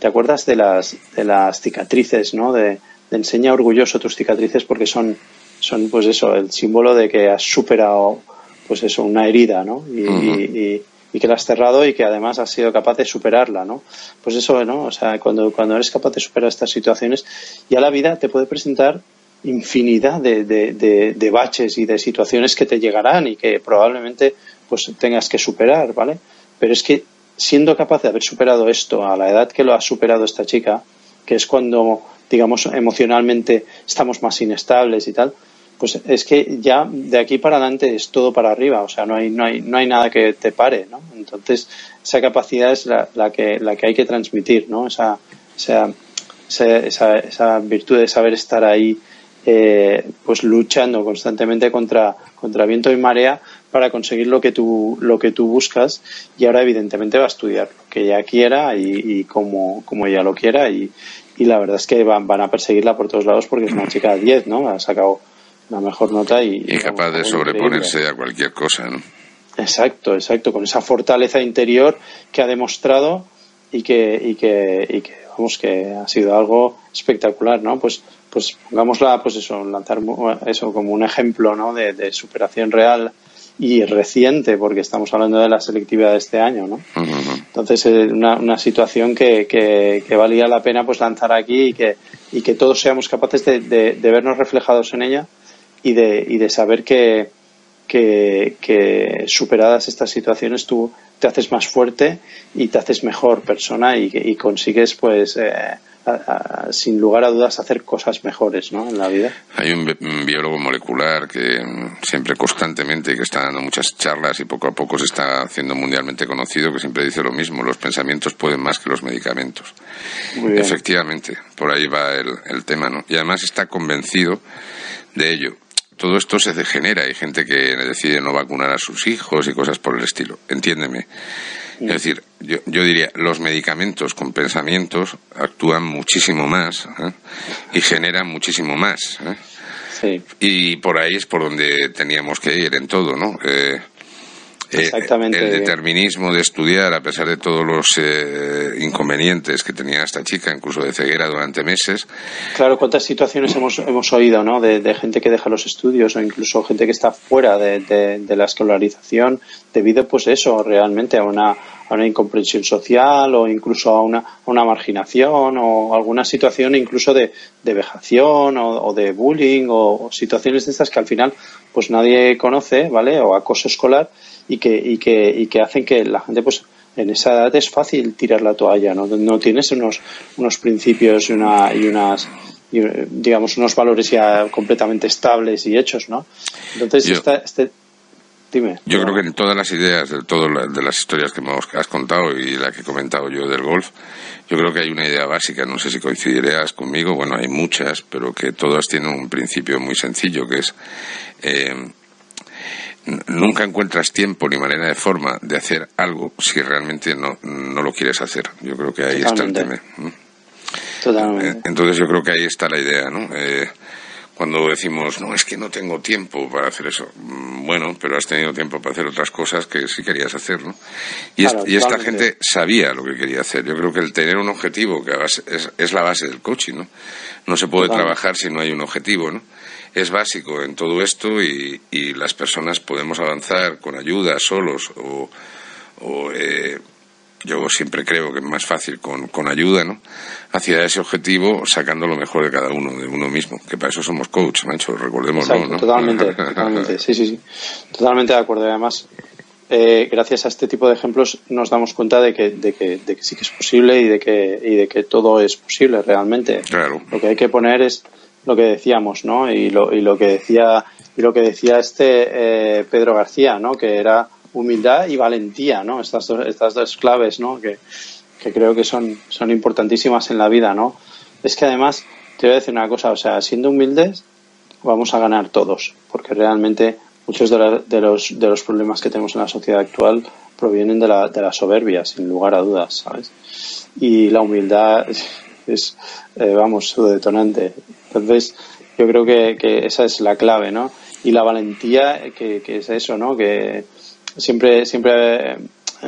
¿Te acuerdas de las, de las cicatrices, ¿no? De enseña orgulloso tus cicatrices porque son, son, pues eso, el símbolo de que has superado, pues eso, una herida, ¿no? Y, uh -huh. y, y y que la has cerrado y que además has sido capaz de superarla, ¿no? Pues eso, ¿no? O sea, cuando, cuando eres capaz de superar estas situaciones, ya la vida te puede presentar infinidad de, de, de, de baches y de situaciones que te llegarán y que probablemente pues tengas que superar, ¿vale? Pero es que siendo capaz de haber superado esto a la edad que lo ha superado esta chica, que es cuando, digamos, emocionalmente estamos más inestables y tal, pues es que ya de aquí para adelante es todo para arriba, o sea, no hay, no hay, no hay nada que te pare, ¿no? Entonces, esa capacidad es la, la que, la que hay que transmitir, ¿no? Esa, esa, esa, esa virtud de saber estar ahí, eh, pues luchando constantemente contra, contra viento y marea para conseguir lo que tú, lo que tú buscas y ahora evidentemente va a estudiar lo que ella quiera y, y como, como ella lo quiera y, y la verdad es que van, van a perseguirla por todos lados porque es una chica de 10, ¿no? Ha sacado la mejor nota y... Y capaz de sobreponerse increíble. a cualquier cosa, ¿no? Exacto, exacto, con esa fortaleza interior que ha demostrado y que, y que, y que vamos, que ha sido algo espectacular, ¿no? Pues, pues pongámosla, pues eso, lanzar eso como un ejemplo, ¿no? De, de superación real y reciente, porque estamos hablando de la selectividad de este año, ¿no? Uh -huh. Entonces, eh, una, una situación que, que, que, valía la pena pues lanzar aquí y que, y que todos seamos capaces de, de, de vernos reflejados en ella y de, y de saber que, que, que, superadas estas situaciones tú te haces más fuerte y te haces mejor persona y, y consigues pues eh, a, a, sin lugar a dudas hacer cosas mejores ¿no? en la vida. Hay un, un, biólogo molecular que siempre constantemente que está dando muchas charlas y poco a poco se está haciendo mundialmente conocido que siempre dice lo mismo, los pensamientos pueden más que los medicamentos. Efectivamente, por ahí va el, el tema, ¿no? Y además está convencido de ello todo esto se degenera. Hay gente que decide no vacunar a sus hijos y cosas por el estilo. Entiéndeme. Es decir, yo, yo diría, los medicamentos con pensamientos actúan muchísimo más ¿eh? y generan muchísimo más. ¿eh? Sí. Y por ahí es por donde teníamos que ir en todo, ¿no? Eh, Exactamente. el determinismo de estudiar, a pesar de todos los eh, inconvenientes que tenía esta chica, incluso de ceguera durante meses. Claro, cuántas situaciones hemos, hemos oído, ¿no? De, de gente que deja los estudios o incluso gente que está fuera de, de, de la escolarización debido, pues eso, realmente a una, a una incomprensión social o incluso a una, a una marginación o alguna situación incluso de, de vejación o, o, de bullying o, o situaciones de estas que al final pues nadie conoce, ¿vale? O acoso escolar y que, y que, y que hacen que la gente pues en esa edad es fácil tirar la toalla, ¿no? No tienes unos, unos principios y, una, y unas y, digamos unos valores ya completamente estables y hechos, ¿no? Entonces Yo... esta, este Dime. Yo creo que en todas las ideas, de todas de las historias que me has contado y la que he comentado yo del golf, yo creo que hay una idea básica, no sé si coincidirás conmigo, bueno, hay muchas, pero que todas tienen un principio muy sencillo, que es eh, nunca encuentras tiempo ni manera de forma de hacer algo si realmente no, no lo quieres hacer. Yo creo que ahí Totalmente. está el tema. Totalmente. Entonces yo creo que ahí está la idea, ¿no? Eh, cuando decimos, no, es que no tengo tiempo para hacer eso. Bueno, pero has tenido tiempo para hacer otras cosas que sí querías hacer, ¿no? Y, claro, es, y esta gente sabía lo que quería hacer. Yo creo que el tener un objetivo, que es, es la base del coaching, ¿no? No se puede trabajar si no hay un objetivo, ¿no? Es básico en todo esto y, y las personas podemos avanzar con ayuda, solos o, o eh, yo siempre creo que es más fácil con, con ayuda, ¿no? Hacia ese objetivo, sacando lo mejor de cada uno, de uno mismo, que para eso somos coach, macho, recordémoslo, ¿no? Totalmente, totalmente, sí, sí, sí. Totalmente de acuerdo. Además, eh, gracias a este tipo de ejemplos nos damos cuenta de que, de que, de que sí que es posible y de que, y de que todo es posible realmente. Claro. Lo que hay que poner es lo que decíamos, ¿no? Y lo, y lo que decía, y lo que decía este eh, Pedro García, ¿no? Que era humildad y valentía, ¿no? Estas dos, estas dos claves, ¿no? Que, que creo que son, son importantísimas en la vida, ¿no? Es que además, te voy a decir una cosa, o sea, siendo humildes vamos a ganar todos, porque realmente muchos de, la, de, los, de los problemas que tenemos en la sociedad actual provienen de la, de la soberbia, sin lugar a dudas, ¿sabes? Y la humildad es, eh, vamos, su detonante. Entonces, yo creo que, que, esa es la clave, ¿no? Y la valentía, que, que es eso, ¿no? Que siempre, siempre, eh,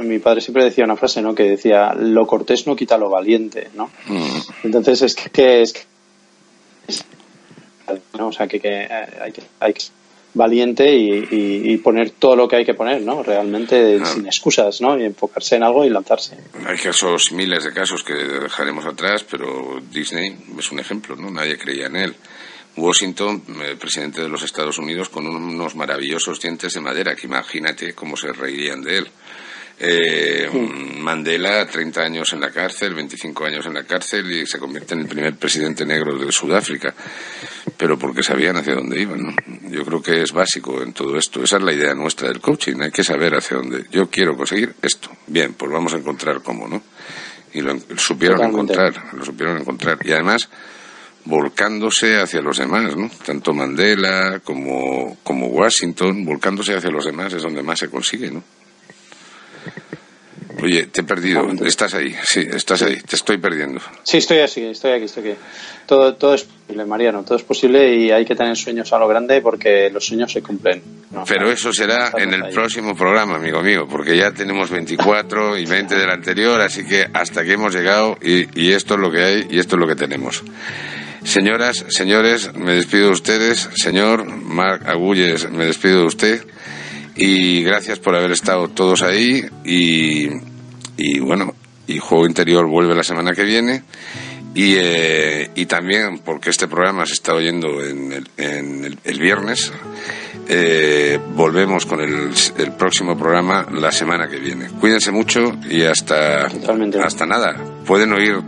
mi padre siempre decía una frase, ¿no? Que decía, lo cortés no quita lo valiente, ¿no? Mm. Entonces, es que, que es, es, ¿no? O sea, que, que hay que, hay que valiente y, y, y, poner todo lo que hay que poner, ¿no? Realmente sin excusas, ¿no? Y enfocarse en algo y lanzarse. Hay casos, miles de casos que dejaremos atrás, pero Disney es un ejemplo, ¿no? Nadie creía en él. Washington, eh, presidente de los Estados Unidos, con unos maravillosos dientes de madera, que imagínate cómo se reirían de él. Eh, Mandela, 30 años en la cárcel, 25 años en la cárcel y se convierte en el primer presidente negro de Sudáfrica. Pero porque sabían hacia dónde iban, ¿no? Yo creo que es básico en todo esto. Esa es la idea nuestra del coaching. Hay que saber hacia dónde. Yo quiero conseguir esto. Bien, pues vamos a encontrar cómo, ¿no? Y lo supieron Totalmente. encontrar, lo supieron encontrar. Y además, volcándose hacia los demás, ¿no? Tanto Mandela como, como Washington, volcándose hacia los demás es donde más se consigue, ¿no? Oye, te he perdido. Estás ahí, sí, estás ahí. Te estoy perdiendo. Sí, estoy así, estoy aquí, estoy aquí. Todo, todo es posible, Mariano, todo es posible y hay que tener sueños a lo grande porque los sueños se cumplen. No, Pero eso será en el ahí. próximo programa, amigo mío, porque ya tenemos 24 y 20 del anterior, así que hasta aquí hemos llegado y, y esto es lo que hay y esto es lo que tenemos. Señoras, señores, me despido de ustedes. Señor Marc Agulles, me despido de usted. Y gracias por haber estado todos ahí. Y, y bueno, y Juego Interior vuelve la semana que viene. Y, eh, y también porque este programa se está oyendo en el, en el, el viernes, eh, volvemos con el, el, próximo programa la semana que viene. Cuídense mucho y hasta, hasta nada. Pueden oír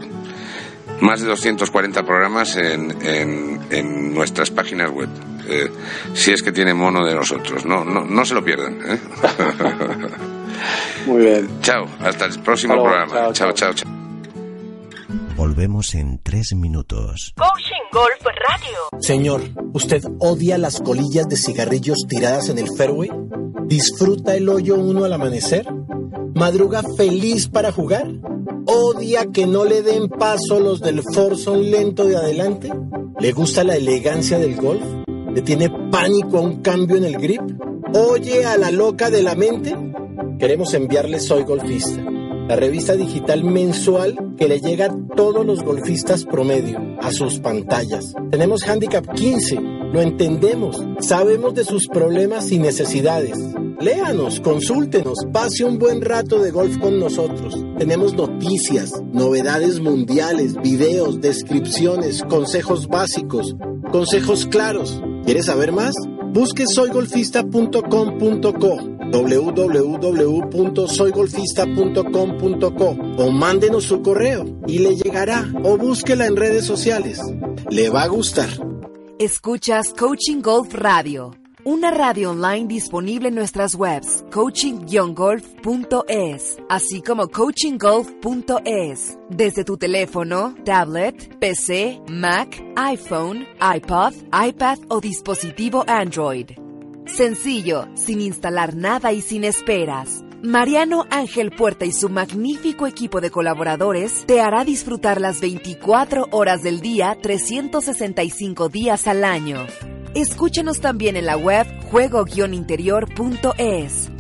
más de 240 programas en, en, en nuestras páginas web. Eh, si es que tiene mono de nosotros. No, no, no se lo pierdan. ¿eh? Muy bien. Chao, hasta el próximo programa. Chao, chao, chao. chao. Volvemos en tres minutos. Coaching Golf Radio. Señor, ¿usted odia las colillas de cigarrillos tiradas en el fairway? ¿Disfruta el hoyo uno al amanecer? ¿Madruga feliz para jugar? ¿Odia que no le den paso los del forzón lento de adelante? ¿Le gusta la elegancia del golf? ¿Le tiene pánico a un cambio en el grip? ¿Oye a la loca de la mente? Queremos enviarle Soy Golfista, la revista digital mensual que le llega a todos los golfistas promedio, a sus pantallas. Tenemos Handicap 15, lo entendemos, sabemos de sus problemas y necesidades. Léanos, consúltenos, pase un buen rato de golf con nosotros. Tenemos noticias, novedades mundiales, videos, descripciones, consejos básicos, consejos claros. ¿Quieres saber más? Busque soygolfista.com.co www.soygolfista.com.co o mándenos su correo y le llegará o búsquela en redes sociales. Le va a gustar. Escuchas Coaching Golf Radio, una radio online disponible en nuestras webs coaching-golf.es, así como coachinggolf.es, desde tu teléfono, tablet, PC, Mac, iPhone, iPod, iPad o dispositivo Android. Sencillo, sin instalar nada y sin esperas. Mariano Ángel Puerta y su magnífico equipo de colaboradores te hará disfrutar las 24 horas del día, 365 días al año. Escúchanos también en la web juego-interior.es.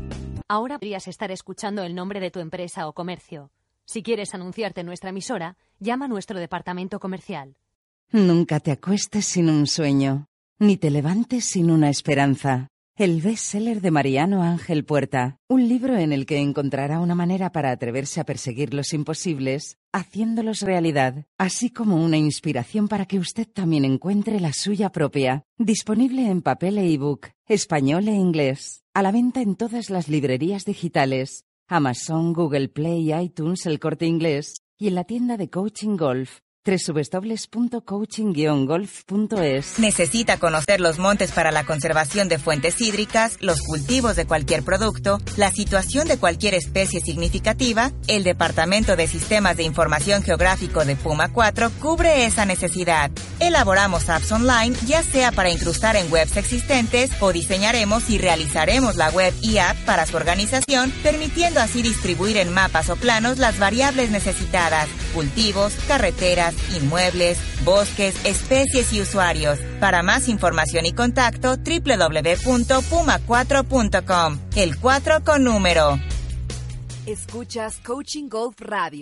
Ahora podrías estar escuchando el nombre de tu empresa o comercio. Si quieres anunciarte en nuestra emisora, llama a nuestro departamento comercial. Nunca te acuestes sin un sueño, ni te levantes sin una esperanza. El bestseller de Mariano Ángel Puerta, un libro en el que encontrará una manera para atreverse a perseguir los imposibles, haciéndolos realidad, así como una inspiración para que usted también encuentre la suya propia, disponible en papel e ebook, español e inglés, a la venta en todas las librerías digitales, Amazon, Google Play, iTunes, El Corte Inglés y en la tienda de Coaching Golf www.coaching-golf.es Necesita conocer los montes para la conservación de fuentes hídricas, los cultivos de cualquier producto, la situación de cualquier especie significativa. El Departamento de Sistemas de Información Geográfico de Puma 4 cubre esa necesidad. Elaboramos apps online, ya sea para incrustar en webs existentes o diseñaremos y realizaremos la web y app para su organización, permitiendo así distribuir en mapas o planos las variables necesitadas, cultivos, carreteras, inmuebles, bosques, especies y usuarios. Para más información y contacto, www.puma4.com. El 4 con número. Escuchas Coaching Golf Radio.